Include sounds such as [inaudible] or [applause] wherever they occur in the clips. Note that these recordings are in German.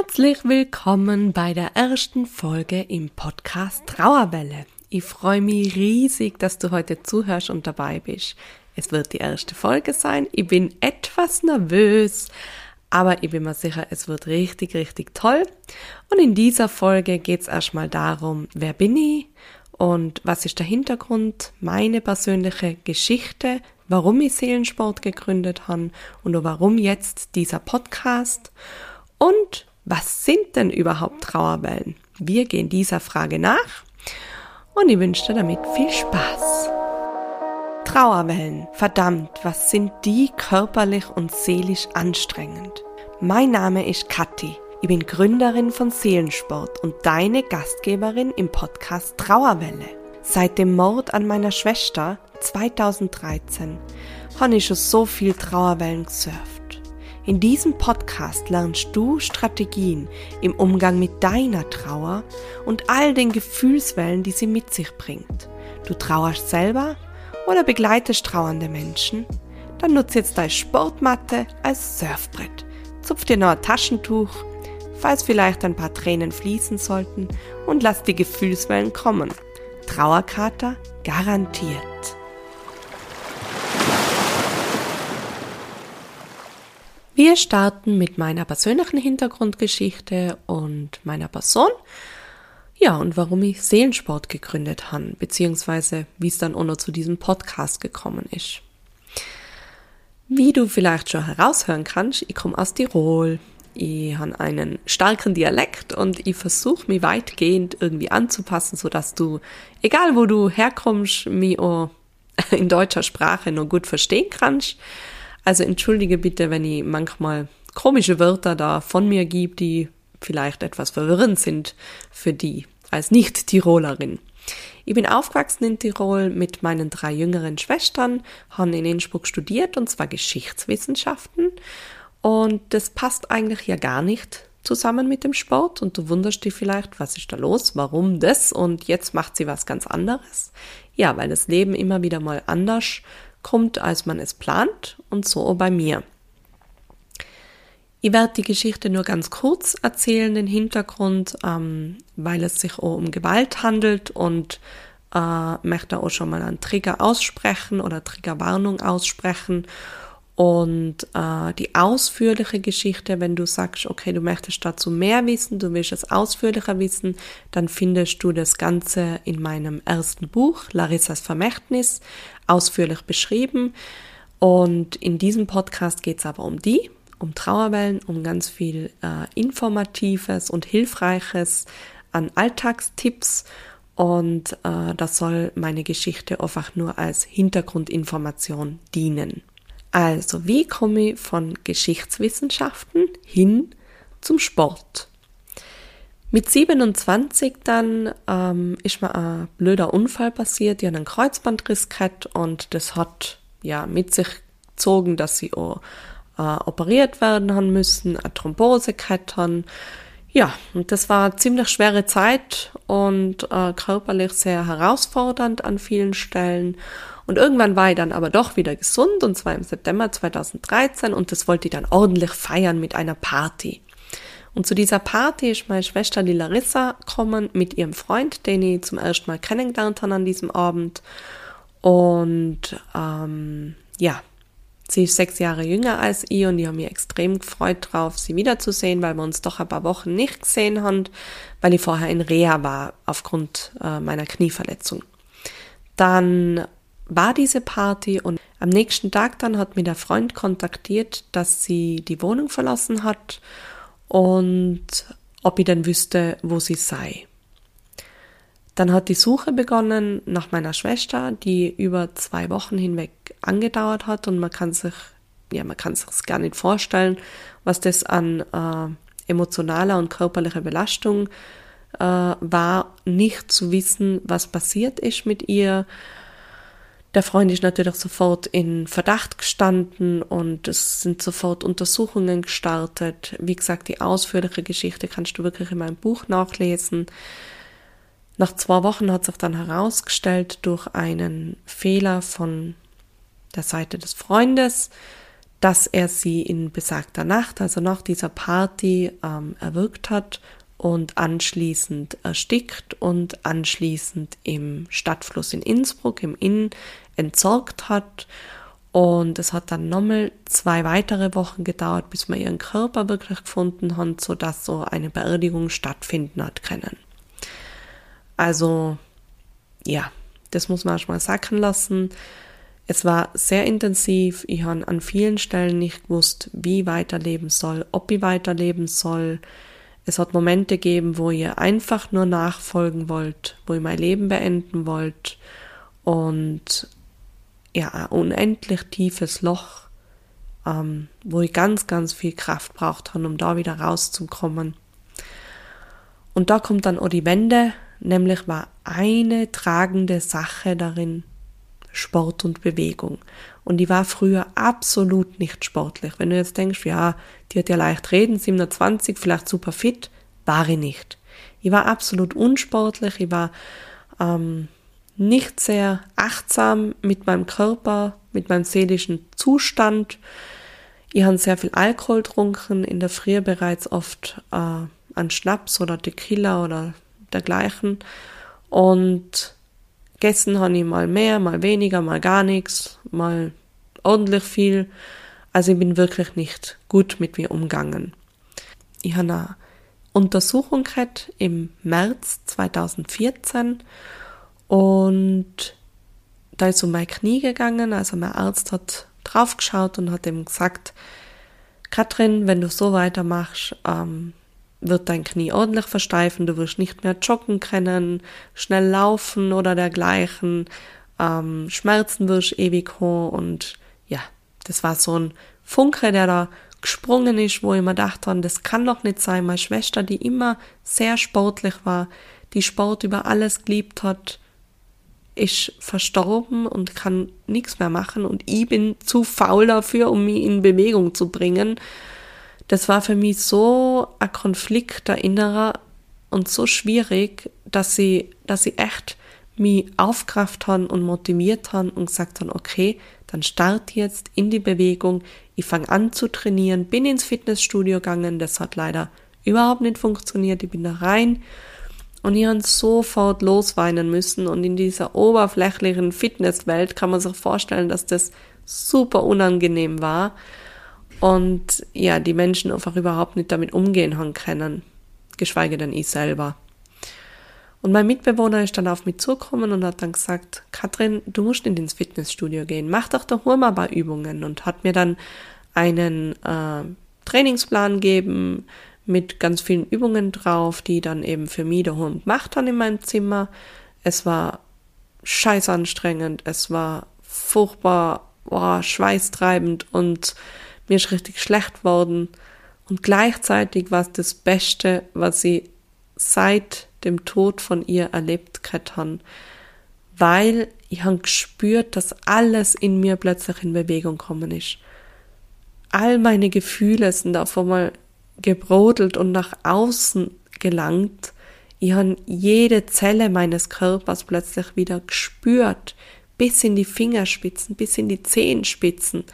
Herzlich willkommen bei der ersten Folge im Podcast Trauerwelle. Ich freue mich riesig, dass du heute zuhörst und dabei bist. Es wird die erste Folge sein. Ich bin etwas nervös, aber ich bin mir sicher, es wird richtig, richtig toll. Und in dieser Folge geht es erstmal darum, wer bin ich und was ist der Hintergrund, meine persönliche Geschichte, warum ich Seelensport gegründet habe und warum jetzt dieser Podcast. Und was sind denn überhaupt Trauerwellen? Wir gehen dieser Frage nach und ich wünsche dir damit viel Spaß. Trauerwellen, verdammt, was sind die körperlich und seelisch anstrengend? Mein Name ist Kathi. Ich bin Gründerin von Seelensport und deine Gastgeberin im Podcast Trauerwelle. Seit dem Mord an meiner Schwester 2013 habe ich schon so viel Trauerwellen gesurft. In diesem Podcast lernst du Strategien im Umgang mit deiner Trauer und all den Gefühlswellen, die sie mit sich bringt. Du trauerst selber oder begleitest trauernde Menschen? Dann nutze jetzt deine Sportmatte als Surfbrett. Zupf dir noch ein Taschentuch, falls vielleicht ein paar Tränen fließen sollten und lass die Gefühlswellen kommen. Trauerkater garantiert. Wir starten mit meiner persönlichen Hintergrundgeschichte und meiner Person. Ja, und warum ich Seelensport gegründet habe, beziehungsweise wie es dann auch noch zu diesem Podcast gekommen ist. Wie du vielleicht schon heraushören kannst, ich komme aus Tirol. Ich habe einen starken Dialekt und ich versuche mich weitgehend irgendwie anzupassen, sodass du, egal wo du herkommst, mich auch [laughs] in deutscher Sprache noch gut verstehen kannst. Also entschuldige bitte, wenn ich manchmal komische Wörter da von mir gebe, die vielleicht etwas verwirrend sind für die als Nicht-Tirolerin. Ich bin aufgewachsen in Tirol mit meinen drei jüngeren Schwestern, habe in Innsbruck studiert und zwar Geschichtswissenschaften. Und das passt eigentlich ja gar nicht zusammen mit dem Sport und du wunderst dich vielleicht, was ist da los, warum das und jetzt macht sie was ganz anderes. Ja, weil das Leben immer wieder mal anders kommt, als man es plant und so bei mir. Ich werde die Geschichte nur ganz kurz erzählen, den Hintergrund, ähm, weil es sich auch um Gewalt handelt und äh, möchte auch schon mal einen Trigger aussprechen oder Triggerwarnung aussprechen und äh, die ausführliche Geschichte, wenn du sagst, okay, du möchtest dazu mehr wissen, du willst es ausführlicher wissen, dann findest du das Ganze in meinem ersten Buch, Larissas Vermächtnis, ausführlich beschrieben. Und in diesem Podcast geht es aber um die, um Trauerwellen, um ganz viel äh, Informatives und Hilfreiches an Alltagstipps. Und äh, das soll meine Geschichte einfach nur als Hintergrundinformation dienen. Also, wie komme ich von Geschichtswissenschaften hin zum Sport? Mit 27 dann ähm, ist mir ein blöder Unfall passiert. Ich habe einen Kreuzbandriss gehabt und das hat ja mit sich gezogen, dass sie auch äh, operiert werden haben müssen, eine Thrombose gehabt haben. Ja, und das war eine ziemlich schwere Zeit und äh, körperlich sehr herausfordernd an vielen Stellen. Und irgendwann war ich dann aber doch wieder gesund, und zwar im September 2013, und das wollte ich dann ordentlich feiern mit einer Party. Und zu dieser Party ist meine Schwester, die Larissa, gekommen mit ihrem Freund, den ich zum ersten Mal kennengelernt habe an diesem Abend. Und ähm, ja, sie ist sechs Jahre jünger als ich und ich habe mich extrem gefreut drauf, sie wiederzusehen, weil wir uns doch ein paar Wochen nicht gesehen haben, weil ich vorher in Reha war aufgrund äh, meiner Knieverletzung. Dann war diese Party und am nächsten Tag dann hat mir der Freund kontaktiert, dass sie die Wohnung verlassen hat und ob ich denn wüsste, wo sie sei. Dann hat die Suche begonnen nach meiner Schwester, die über zwei Wochen hinweg angedauert hat und man kann sich, ja, man kann sich gar nicht vorstellen, was das an äh, emotionaler und körperlicher Belastung äh, war, nicht zu wissen, was passiert ist mit ihr, der Freund ist natürlich sofort in Verdacht gestanden und es sind sofort Untersuchungen gestartet. Wie gesagt, die ausführliche Geschichte kannst du wirklich in meinem Buch nachlesen. Nach zwei Wochen hat sich dann herausgestellt durch einen Fehler von der Seite des Freundes, dass er sie in besagter Nacht, also nach dieser Party, ähm, erwürgt hat und anschließend erstickt und anschließend im Stadtfluss in Innsbruck, im Inn, entsorgt hat. Und es hat dann nochmal zwei weitere Wochen gedauert, bis man ihren Körper wirklich gefunden hat, sodass so eine Beerdigung stattfinden hat können. Also, ja, das muss man erstmal sacken lassen. Es war sehr intensiv. Ich habe an vielen Stellen nicht gewusst, wie ich weiterleben soll, ob ich weiterleben soll. Es hat Momente gegeben, wo ihr einfach nur nachfolgen wollt, wo ihr mein Leben beenden wollt und ja, ein unendlich tiefes Loch, ähm, wo ich ganz, ganz viel Kraft braucht habe, um da wieder rauszukommen. Und da kommt dann auch die Wende, nämlich war eine tragende Sache darin Sport und Bewegung. Und die war früher absolut nicht sportlich. Wenn du jetzt denkst, ja, die hat ja leicht reden, 27, vielleicht super fit, war ich nicht. Ich war absolut unsportlich, ich war ähm, nicht sehr achtsam mit meinem Körper, mit meinem seelischen Zustand. Ich habe sehr viel Alkohol getrunken, in der Früh bereits oft äh, an Schnaps oder Tequila oder dergleichen. Und gegessen habe ich mal mehr, mal weniger, mal gar nichts, mal ordentlich viel. Also ich bin wirklich nicht gut mit mir umgegangen. Ich habe eine Untersuchung gehabt im März 2014 und da ist um mein Knie gegangen. Also mein Arzt hat draufgeschaut und hat ihm gesagt, Katrin, wenn du so weitermachst, ähm, wird dein Knie ordentlich versteifen, du wirst nicht mehr joggen können, schnell laufen oder dergleichen, ähm, Schmerzen wirst ewig hoch und ja, das war so ein Funke, der da gesprungen ist, wo ich mir dachte, das kann doch nicht sein. Meine Schwester, die immer sehr sportlich war, die Sport über alles geliebt hat, ist verstorben und kann nichts mehr machen und ich bin zu faul dafür, um mich in Bewegung zu bringen das war für mich so ein Konflikt der Innerer und so schwierig, dass sie, dass sie echt mich aufkraft haben und motiviert haben und gesagt haben, okay, dann start jetzt in die Bewegung, ich fange an zu trainieren, bin ins Fitnessstudio gegangen, das hat leider überhaupt nicht funktioniert, ich bin da rein. Und ich habe sofort losweinen müssen. Und in dieser oberflächlichen Fitnesswelt kann man sich vorstellen, dass das super unangenehm war und ja, die Menschen einfach überhaupt nicht damit umgehen haben können, geschweige denn ich selber. Und mein Mitbewohner ist dann auf mich zugekommen und hat dann gesagt, Katrin, du musst in ins Fitnessstudio gehen, mach doch da mal ein paar Übungen und hat mir dann einen äh, Trainingsplan gegeben mit ganz vielen Übungen drauf, die dann eben für mich daheim gemacht haben in meinem Zimmer. Es war scheiß anstrengend, es war furchtbar, boah, schweißtreibend und mir ist richtig schlecht worden und gleichzeitig war es das Beste, was ich seit dem Tod von ihr erlebt habe, weil ich habe gespürt, dass alles in mir plötzlich in Bewegung gekommen ist. All meine Gefühle sind auf einmal gebrodelt und nach außen gelangt. Ich habe jede Zelle meines Körpers plötzlich wieder gespürt, bis in die Fingerspitzen, bis in die Zehenspitzen.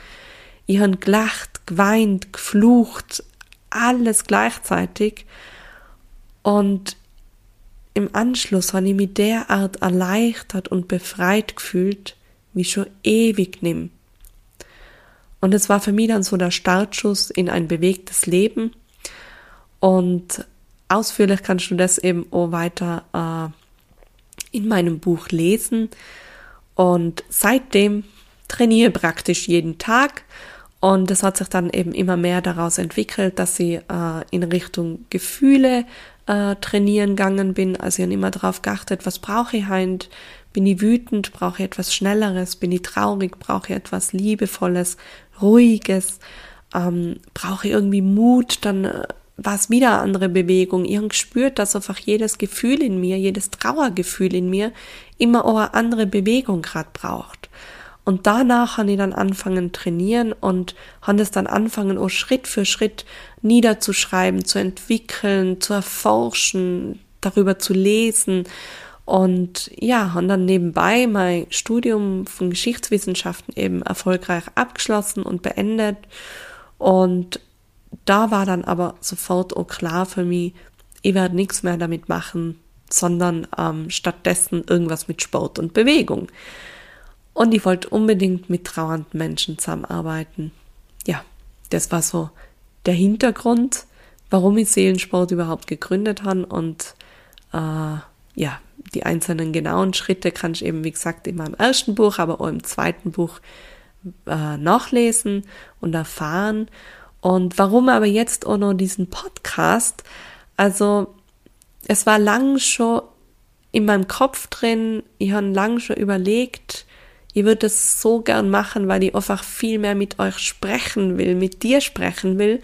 Ich habe gelacht, geweint, geflucht, alles gleichzeitig. Und im Anschluss habe ich mich derart erleichtert und befreit gefühlt, wie schon ewig nimm. Und es war für mich dann so der Startschuss in ein bewegtes Leben. Und ausführlich kannst du das eben auch weiter äh, in meinem Buch lesen. Und seitdem trainiere praktisch jeden Tag und es hat sich dann eben immer mehr daraus entwickelt, dass ich äh, in Richtung Gefühle äh, trainieren gegangen bin. Also ich habe immer darauf geachtet, was brauche ich heint? Bin ich wütend? Brauche ich etwas Schnelleres? Bin ich traurig? Brauche ich etwas Liebevolles, Ruhiges? Ähm, brauche ich irgendwie Mut? Dann äh, war es wieder eine andere Bewegung. Ich habe gespürt, dass einfach jedes Gefühl in mir, jedes Trauergefühl in mir immer auch eine andere Bewegung gerade braucht. Und danach habe ich dann anfangen trainieren und habe es dann anfangen, auch Schritt für Schritt niederzuschreiben, zu entwickeln, zu erforschen, darüber zu lesen Und ja, und dann nebenbei mein Studium von Geschichtswissenschaften eben erfolgreich abgeschlossen und beendet. Und da war dann aber sofort auch klar für mich, ich werde nichts mehr damit machen, sondern ähm, stattdessen irgendwas mit Sport und Bewegung. Und ich wollte unbedingt mit trauernden Menschen zusammenarbeiten. Ja, das war so der Hintergrund, warum ich Seelensport überhaupt gegründet habe. Und äh, ja, die einzelnen genauen Schritte kann ich eben, wie gesagt, in meinem ersten Buch, aber auch im zweiten Buch äh, nachlesen und erfahren. Und warum aber jetzt auch noch diesen Podcast? Also, es war lang schon in meinem Kopf drin, ich habe lang schon überlegt, ich würde es so gern machen, weil ich einfach viel mehr mit euch sprechen will, mit dir sprechen will.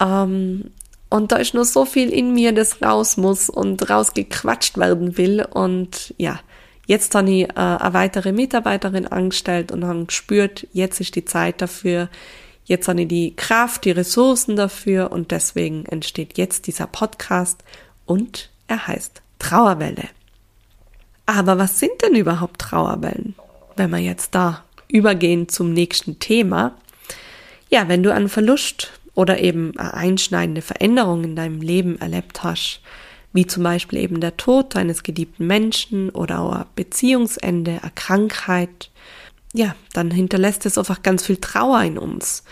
Ähm, und da ist nur so viel in mir, das raus muss und rausgequatscht werden will. Und ja, jetzt habe ich äh, eine weitere Mitarbeiterin angestellt und habe gespürt, jetzt ist die Zeit dafür. Jetzt habe ich die Kraft, die Ressourcen dafür und deswegen entsteht jetzt dieser Podcast und er heißt Trauerwelle. Aber was sind denn überhaupt Trauerwellen? Wenn wir jetzt da übergehen zum nächsten Thema. Ja, wenn du einen Verlust oder eben eine einschneidende Veränderung in deinem Leben erlebt hast, wie zum Beispiel eben der Tod eines geliebten Menschen oder auch ein Beziehungsende, eine Krankheit, ja, dann hinterlässt es einfach ganz viel Trauer in uns.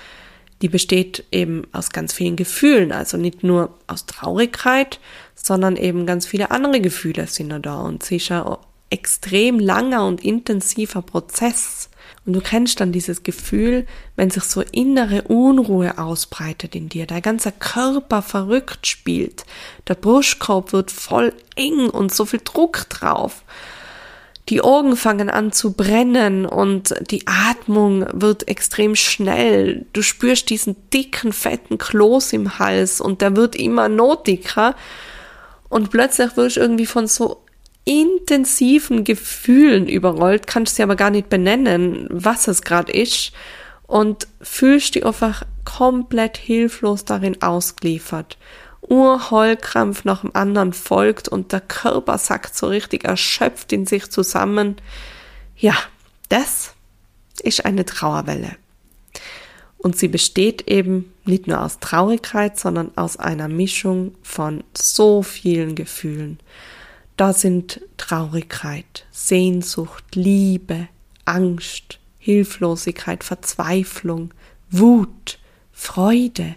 Die besteht eben aus ganz vielen Gefühlen, also nicht nur aus Traurigkeit, sondern eben ganz viele andere Gefühle sind da und sicher extrem langer und intensiver Prozess. Und du kennst dann dieses Gefühl, wenn sich so innere Unruhe ausbreitet in dir, dein ganzer Körper verrückt spielt, der Brustkorb wird voll eng und so viel Druck drauf. Die Augen fangen an zu brennen und die Atmung wird extrem schnell. Du spürst diesen dicken, fetten Kloß im Hals und der wird immer notiger. Und plötzlich wirst du irgendwie von so intensiven Gefühlen überrollt, kannst sie aber gar nicht benennen, was es gerade ist und fühlst dich einfach komplett hilflos darin ausgeliefert. Urheulkrampf nach dem anderen folgt und der Körper sackt so richtig erschöpft in sich zusammen. Ja, das ist eine Trauerwelle. Und sie besteht eben nicht nur aus Traurigkeit, sondern aus einer Mischung von so vielen Gefühlen. Da sind Traurigkeit, Sehnsucht, Liebe, Angst, Hilflosigkeit, Verzweiflung, Wut, Freude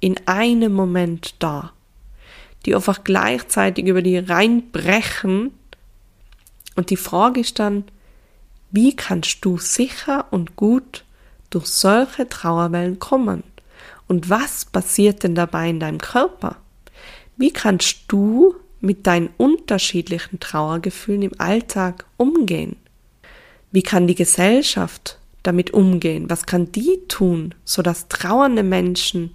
in einem Moment da, die einfach gleichzeitig über die reinbrechen. Und die Frage ist dann, wie kannst du sicher und gut durch solche Trauerwellen kommen? Und was passiert denn dabei in deinem Körper? Wie kannst du mit deinen unterschiedlichen Trauergefühlen im Alltag umgehen? Wie kann die Gesellschaft damit umgehen? Was kann die tun, sodass trauernde Menschen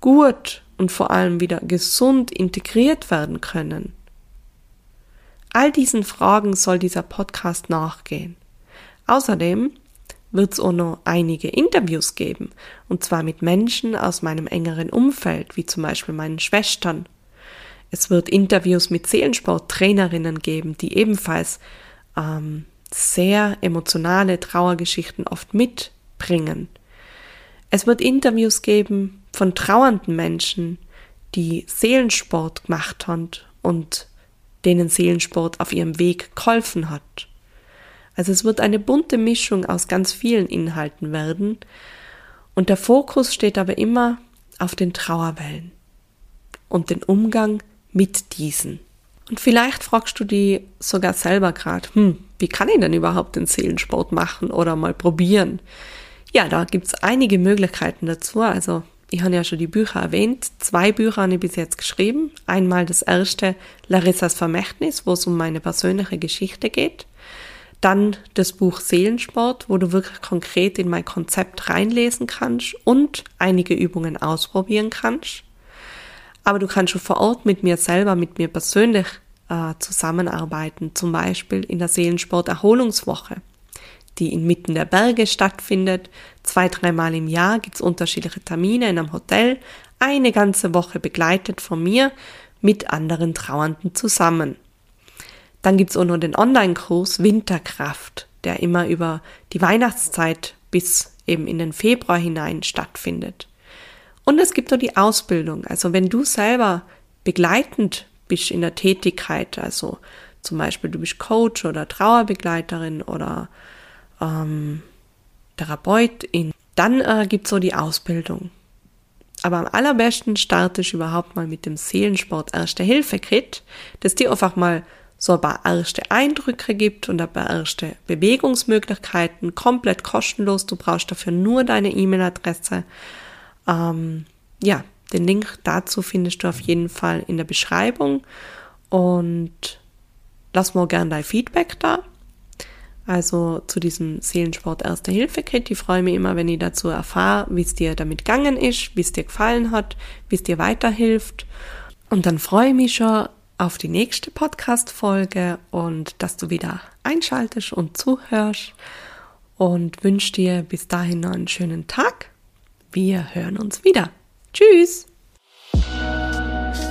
gut und vor allem wieder gesund integriert werden können? All diesen Fragen soll dieser Podcast nachgehen. Außerdem wird es auch noch einige Interviews geben, und zwar mit Menschen aus meinem engeren Umfeld, wie zum Beispiel meinen Schwestern es wird Interviews mit Seelensporttrainerinnen geben, die ebenfalls ähm, sehr emotionale Trauergeschichten oft mitbringen. Es wird Interviews geben von trauernden Menschen, die Seelensport gemacht haben und denen Seelensport auf ihrem Weg geholfen hat. Also es wird eine bunte Mischung aus ganz vielen Inhalten werden und der Fokus steht aber immer auf den Trauerwellen und den Umgang mit diesen. Und vielleicht fragst du die sogar selber gerade, hm, wie kann ich denn überhaupt den Seelensport machen oder mal probieren? Ja, da gibt's einige Möglichkeiten dazu. Also ich habe ja schon die Bücher erwähnt. Zwei Bücher habe ich bis jetzt geschrieben. Einmal das erste, Larissas Vermächtnis, wo es um meine persönliche Geschichte geht. Dann das Buch Seelensport, wo du wirklich konkret in mein Konzept reinlesen kannst und einige Übungen ausprobieren kannst aber du kannst schon vor Ort mit mir selber, mit mir persönlich äh, zusammenarbeiten, zum Beispiel in der Seelensport-Erholungswoche, die inmitten der Berge stattfindet. Zwei, dreimal im Jahr gibt's unterschiedliche Termine in einem Hotel, eine ganze Woche begleitet von mir mit anderen Trauernden zusammen. Dann gibt's auch noch den Online-Kurs Winterkraft, der immer über die Weihnachtszeit bis eben in den Februar hinein stattfindet. Und es gibt noch die Ausbildung. Also wenn du selber begleitend bist in der Tätigkeit, also zum Beispiel du bist Coach oder Trauerbegleiterin oder ähm, Therapeutin, dann äh, gibt's so die Ausbildung. Aber am allerbesten startest du überhaupt mal mit dem Seelensport Erste-Hilfe-Kit, das dir einfach mal so ein paar erste Eindrücke gibt und ein paar erste Bewegungsmöglichkeiten, komplett kostenlos. Du brauchst dafür nur deine E-Mail-Adresse. Ähm, ja, den Link dazu findest du auf jeden Fall in der Beschreibung und lass mir gerne dein Feedback da. Also zu diesem Seelensport Erste Hilfe Kit. Ich freue mich immer, wenn ich dazu erfahre, wie es dir damit gegangen ist, wie es dir gefallen hat, wie es dir weiterhilft. Und dann freue ich mich schon auf die nächste Podcast-Folge und dass du wieder einschaltest und zuhörst und wünsche dir bis dahin noch einen schönen Tag. Wir hören uns wieder. Tschüss!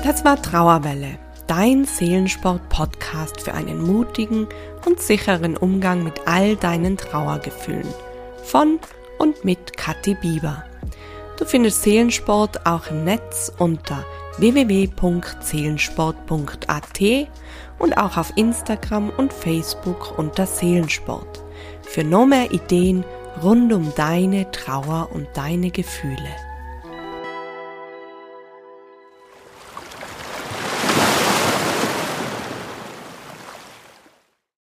Das war Trauerwelle dein Seelensport-Podcast für einen mutigen und sicheren Umgang mit all deinen Trauergefühlen. Von und mit Kathi Bieber. Du findest Seelensport auch im Netz unter www.seelensport.at und auch auf Instagram und Facebook unter Seelensport. Für noch mehr Ideen rund um deine Trauer und deine Gefühle.